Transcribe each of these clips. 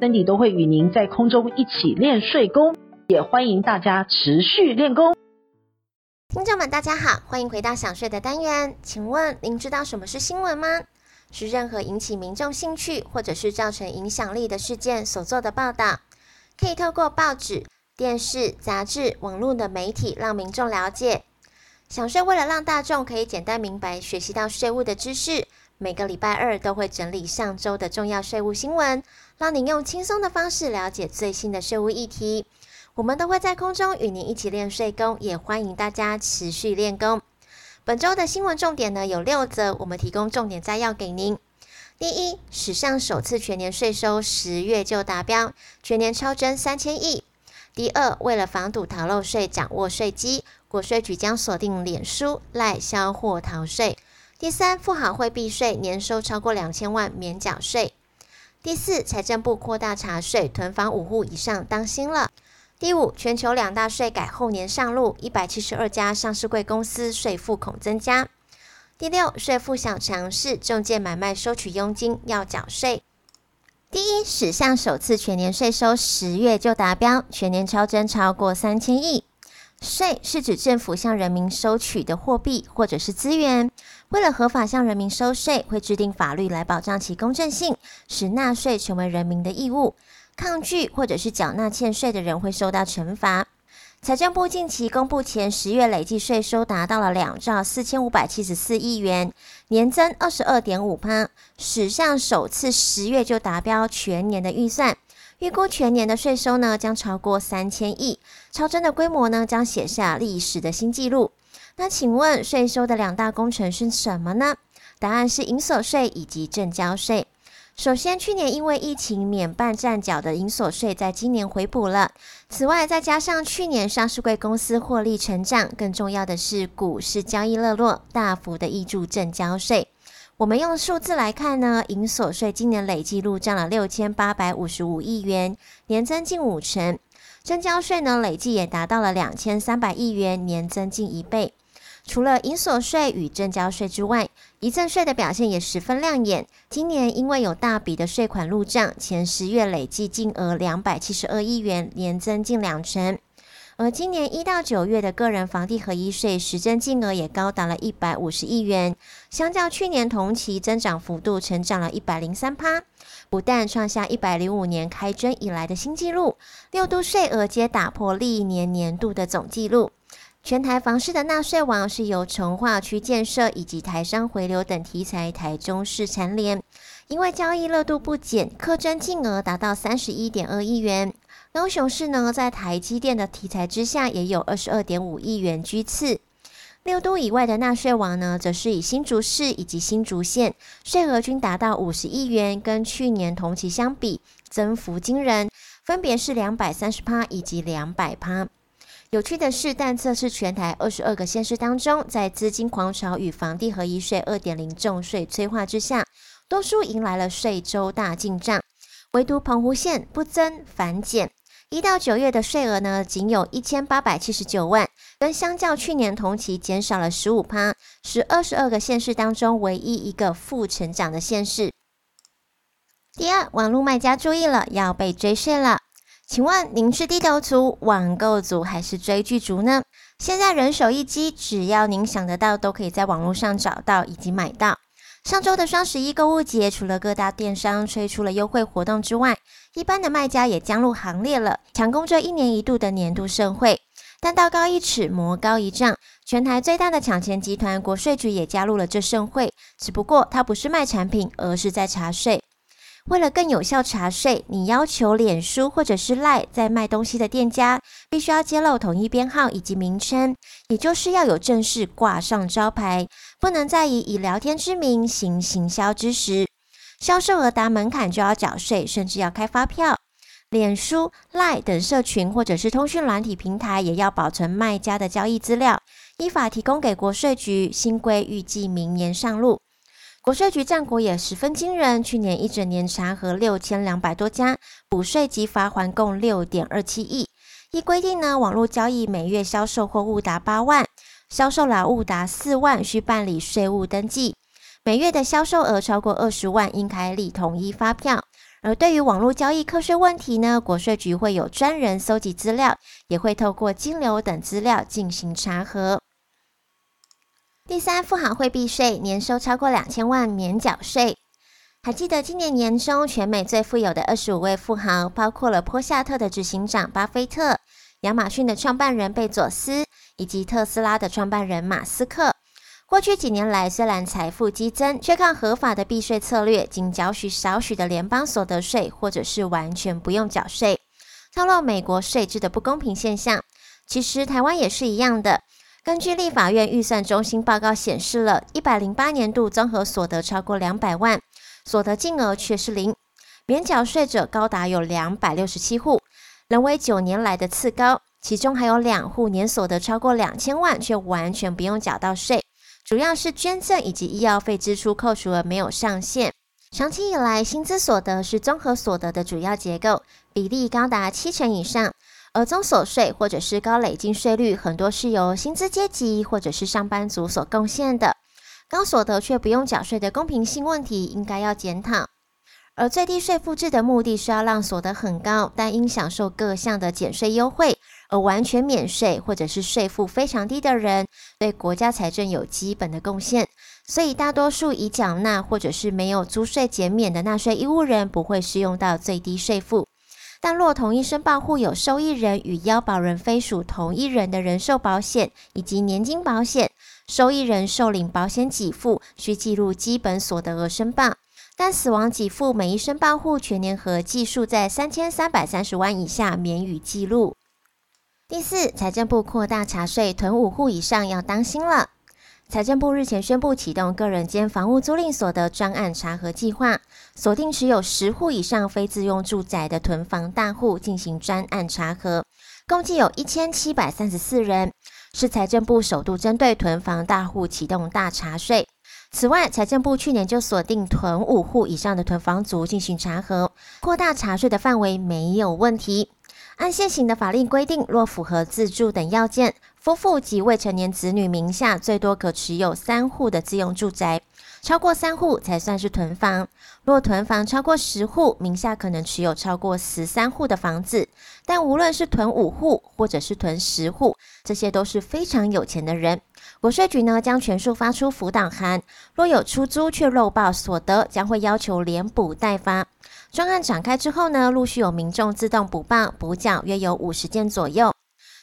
森迪都会与您在空中一起练税功，也欢迎大家持续练功。听众们，大家好，欢迎回到想税的单元。请问您知道什么是新闻吗？是任何引起民众兴趣或者是造成影响力的事件所做的报道，可以透过报纸、电视、杂志、网络的媒体让民众了解。想税为了让大众可以简单明白学习到税务的知识，每个礼拜二都会整理上周的重要税务新闻，让您用轻松的方式了解最新的税务议题。我们都会在空中与您一起练税功，也欢迎大家持续练功。本周的新闻重点呢，有六则，我们提供重点摘要给您。第一，史上首次全年税收十月就达标，全年超征三千亿。第二，为了防堵逃漏税，掌握税基，国税局将锁定脸书、赖销货逃税。第三，富豪会避税，年收超过两千万免缴税。第四，财政部扩大查税，囤房五户以上当心了。第五，全球两大税改后年上路，一百七十二家上市贵公司税负恐增加。第六，税负小常识，仲介买卖收取佣金要缴税。第一，史上首次全年税收十月就达标，全年超征超过三千亿。税是指政府向人民收取的货币或者是资源，为了合法向人民收税，会制定法律来保障其公正性，使纳税成为人民的义务。抗拒或者是缴纳欠税的人会受到惩罚。财政部近期公布前十月累计税收达到了两兆四千五百七十四亿元，年增二十二点五趴，史上首次十月就达标全年的预算。预估全年的税收呢将超过三千亿，超增的规模呢将写下历史的新纪录。那请问税收的两大工程是什么呢？答案是营所税以及证交税。首先，去年因为疫情免办站缴的营所税，在今年回补了。此外，再加上去年上市贵公司获利成长，更重要的是股市交易热络，大幅的挹注证交税。我们用数字来看呢，营所税今年累计入账了六千八百五十五亿元，年增近五成。证交税呢，累计也达到了两千三百亿元，年增近一倍。除了营所税与证交税之外，遗赠税的表现也十分亮眼。今年因为有大笔的税款入账，前十月累计金额两百七十二亿元，年增近两成。而今年一到九月的个人房地合一税实征金额也高达了一百五十亿元，相较去年同期增长幅度成长了一百零三趴，不但创下一百零五年开征以来的新纪录，六度税额皆打破历年年度的总纪录。全台房市的纳税王是由重划区建设以及台商回流等题材，台中市蝉联，因为交易热度不减，客征金额达到三十一点二亿元。高雄市呢，在台积电的题材之下，也有二十二点五亿元居次。六都以外的纳税王呢，则是以新竹市以及新竹县，税额均达到五十亿元，跟去年同期相比，增幅惊人，分别是两百三十趴以及两百趴。有趣的是，但这是全台二十二个县市当中，在资金狂潮与房地合一税二点零重税催化之下，多数迎来了税周大进账，唯独澎湖县不增反减。一到九月的税额呢，仅有一千八百七十九万，跟相较去年同期减少了十五趴，是二十二个县市当中唯一一个负成长的县市。第二，网络卖家注意了，要被追税了。请问您是低头族、网购族还是追剧族呢？现在人手一机，只要您想得到，都可以在网络上找到以及买到。上周的双十一购物节，除了各大电商推出了优惠活动之外，一般的卖家也加入行列了，抢攻这一年一度的年度盛会。但道高一尺，魔高一丈，全台最大的抢钱集团国税局也加入了这盛会，只不过它不是卖产品，而是在查税。为了更有效查税，你要求脸书或者是 LINE 在卖东西的店家必须要揭露统一编号以及名称，也就是要有正式挂上招牌，不能再以以聊天之名行行销之实。销售额达门槛就要缴税，甚至要开发票。脸书、Line 等社群或者是通讯软体平台也要保存卖家的交易资料，依法提供给国税局。新规预计明年上路。国税局战果也十分惊人，去年一整年查核六千两百多家，补税及罚锾共六点二七亿。依规定呢，网络交易每月销售货物达八万，销售劳务达四万，需办理税务登记。每月的销售额超过二十万，应开立统一发票。而对于网络交易课税问题呢，国税局会有专人搜集资料，也会透过金流等资料进行查核。第三，富豪会避税，年收超过两千万免缴税。还记得今年年中，全美最富有的二十五位富豪，包括了波夏特的执行长巴菲特、亚马逊的创办人贝佐斯，以及特斯拉的创办人马斯克。过去几年来，虽然财富激增，却靠合法的避税策略，仅缴取少许的联邦所得税，或者是完全不用缴税，透露美国税制的不公平现象。其实台湾也是一样的。根据立法院预算中心报告显示了，一百零八年度综合所得超过两百万，所得净额却是零，免缴税者高达有两百六十七户，仍为九年来的次高。其中还有两户年所得超过两千万，却完全不用缴到税。主要是捐赠以及医药费支出扣除额没有上限。长期以来，薪资所得是综合所得的主要结构，比例高达七成以上。而中所税或者是高累进税率，很多是由薪资阶级或者是上班族所贡献的。高所得却不用缴税的公平性问题，应该要检讨。而最低税负制的目的是要让所得很高，但应享受各项的减税优惠。而完全免税或者是税负非常低的人，对国家财政有基本的贡献，所以大多数已缴纳或者是没有租税减免的纳税义务人不会适用到最低税负。但若同一申报户有受益人与要保人非属同一人的人寿保险以及年金保险，受益人受领保险给付需记录基本所得额申报，但死亡给付每一申报户全年合计数在三千三百三十万以下免予记录。第四，财政部扩大查税，囤五户以上要当心了。财政部日前宣布启动个人间房屋租赁所得专案查核计划，锁定持有十户以上非自用住宅的囤房大户进行专案查核，共计有一千七百三十四人，是财政部首度针对囤房大户启动大查税。此外，财政部去年就锁定囤五户以上的囤房族进行查核，扩大查税的范围没有问题。按现行的法令规定，若符合自住等要件，夫妇及未成年子女名下最多可持有三户的自用住宅，超过三户才算是囤房。若囤房超过十户，名下可能持有超过十三户的房子。但无论是囤五户或者是囤十户，这些都是非常有钱的人。国税局呢将全数发出辅导函，若有出租却漏报所得，将会要求连补代发。专案展开之后呢，陆续有民众自动补报补缴，约有五十件左右。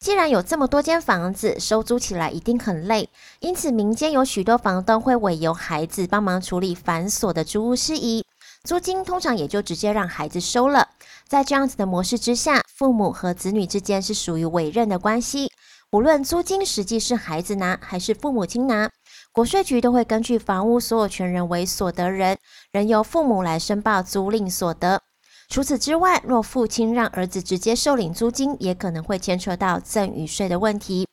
既然有这么多间房子，收租起来一定很累，因此民间有许多房东会委由孩子帮忙处理繁琐的租屋事宜，租金通常也就直接让孩子收了。在这样子的模式之下，父母和子女之间是属于委任的关系，无论租金实际是孩子拿还是父母亲拿。国税局都会根据房屋所有权人为所得人，仍由父母来申报租赁所得。除此之外，若父亲让儿子直接受领租金，也可能会牵扯到赠与税的问题。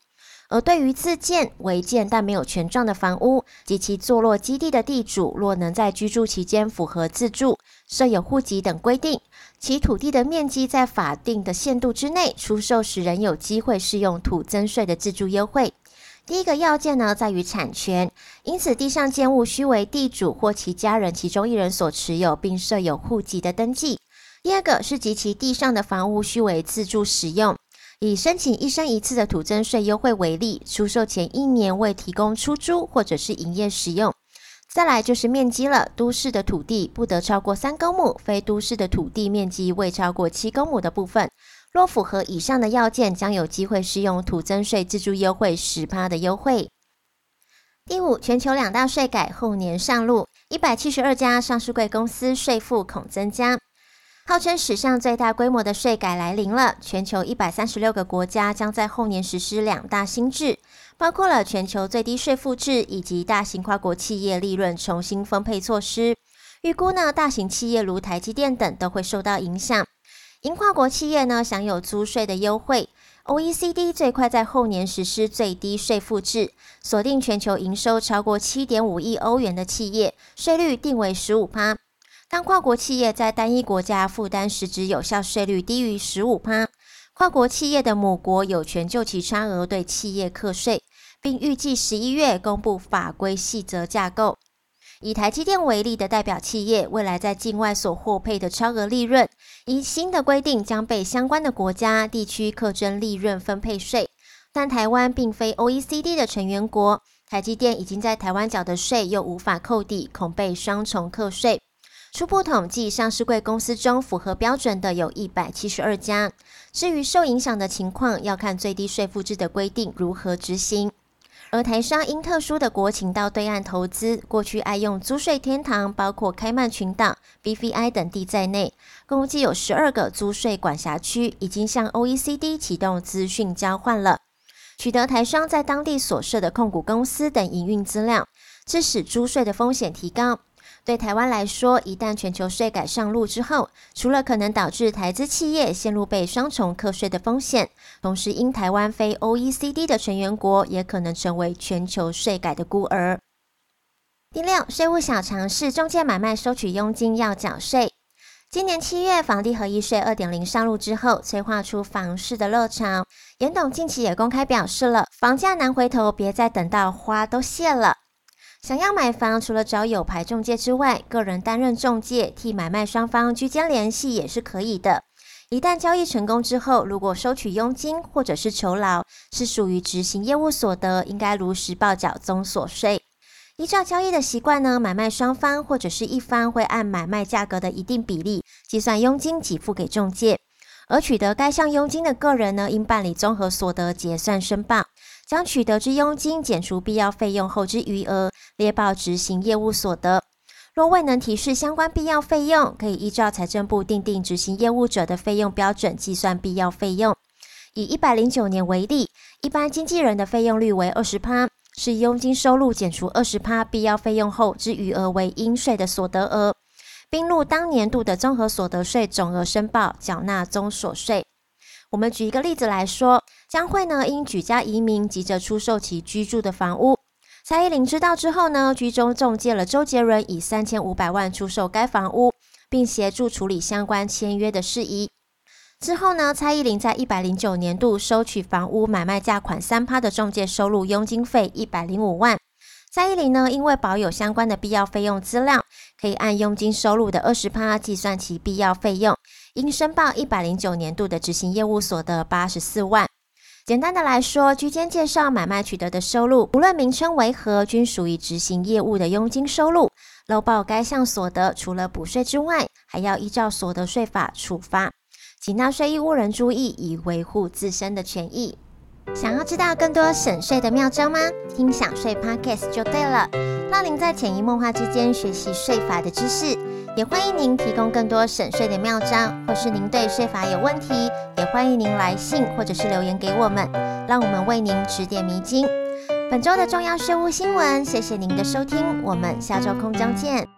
而对于自建、违建但没有权状的房屋及其坐落基地的地主，若能在居住期间符合自住、设有户籍等规定，其土地的面积在法定的限度之内，出售时仍有机会适用土增税的自住优惠。第一个要件呢，在于产权，因此地上建物须为地主或其家人其中一人所持有，并设有户籍的登记。第二个是及其地上的房屋须为自住使用。以申请一生一次的土增税优惠为例，出售前一年未提供出租或者是营业使用。再来就是面积了，都市的土地不得超过三公亩，非都市的土地面积未超过七公亩的部分。若符合以上的要件，将有机会适用土增税自住优惠十趴的优惠。第五，全球两大税改后年上路，一百七十二家上市贵公司税负恐增加。号称史上最大规模的税改来临了，全球一百三十六个国家将在后年实施两大新制，包括了全球最低税负制以及大型跨国企业利润重新分配措施。预估呢，大型企业如台积电等都会受到影响。因跨国企业呢享有租税的优惠，OECD 最快在后年实施最低税负制，锁定全球营收超过七点五亿欧元的企业，税率定为十五趴。当跨国企业在单一国家负担实质有效税率低于十五趴，跨国企业的母国有权就其差额对企业课税，并预计十一月公布法规细则架构。以台积电为例的代表企业，未来在境外所获配的超额利润，依新的规定将被相关的国家地区课征利润分配税。但台湾并非 OECD 的成员国，台积电已经在台湾缴的税又无法扣抵，恐被双重课税。初步统计，上市柜公司中符合标准的有一百七十二家。至于受影响的情况，要看最低税负制的规定如何执行。而台商因特殊的国情到对岸投资，过去爱用租税天堂，包括开曼群岛、BVI 等地在内，共计有十二个租税管辖区，已经向 OECD 启动资讯交换了，取得台商在当地所设的控股公司等营运资料，致使租税的风险提高。对台湾来说，一旦全球税改上路之后，除了可能导致台资企业陷入被双重课税的风险，同时因台湾非 OECD 的成员国，也可能成为全球税改的孤儿。第六，税务小常识：中介买卖收取佣金要缴税。今年七月，房地合一税二点零上路之后，催化出房市的热潮。严董近期也公开表示了，房价难回头，别再等到花都谢了。想要买房，除了找有牌中介之外，个人担任中介，替买卖双方居间联系也是可以的。一旦交易成功之后，如果收取佣金或者是酬劳，是属于执行业务所得，应该如实报缴综所税。依照交易的习惯呢，买卖双方或者是一方会按买卖价格的一定比例计算佣金，给付给中介。而取得该项佣金的个人呢，应办理综合所得结算申报。将取得之佣金减除必要费用后之余额，列报执行业务所得。若未能提示相关必要费用，可以依照财政部订定执行业务者的费用标准计算必要费用。以一百零九年为例，一般经纪人的费用率为二十趴，是佣金收入减除二十趴必要费用后之余额为应税的所得额，并入当年度的综合所得税总额申报，缴纳综所税。我们举一个例子来说。江蕙呢，因举家移民，急着出售其居住的房屋。蔡依林知道之后呢，居中中介了周杰伦，以三千五百万出售该房屋，并协助处理相关签约的事宜。之后呢，蔡依林在一百零九年度收取房屋买卖价款三趴的中介收入佣金费一百零五万。蔡依林呢，因为保有相关的必要费用资料，可以按佣金收入的二十趴计算其必要费用，应申报一百零九年度的执行业务所得八十四万。简单的来说，居间介绍买卖取得的收入，无论名称为何，均属于执行业务的佣金收入。漏报该项所得，除了补税之外，还要依照所得税法处罚。请纳税义务人注意，以维护自身的权益。想要知道更多省税的妙招吗？听享税 Podcast 就对了，让您在潜移默化之间学习税法的知识。也欢迎您提供更多省税的妙招，或是您对税法有问题，也欢迎您来信或者是留言给我们，让我们为您指点迷津。本周的重要税务新闻，谢谢您的收听，我们下周空中见。